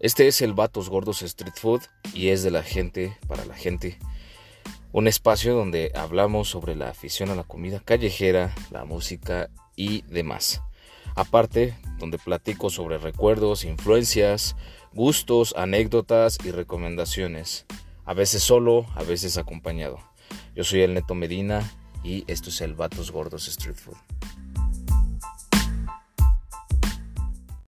Este es el Vatos Gordos Street Food y es de la gente para la gente. Un espacio donde hablamos sobre la afición a la comida callejera, la música y demás. Aparte, donde platico sobre recuerdos, influencias, gustos, anécdotas y recomendaciones. A veces solo, a veces acompañado. Yo soy el Neto Medina y esto es el Vatos Gordos Street Food.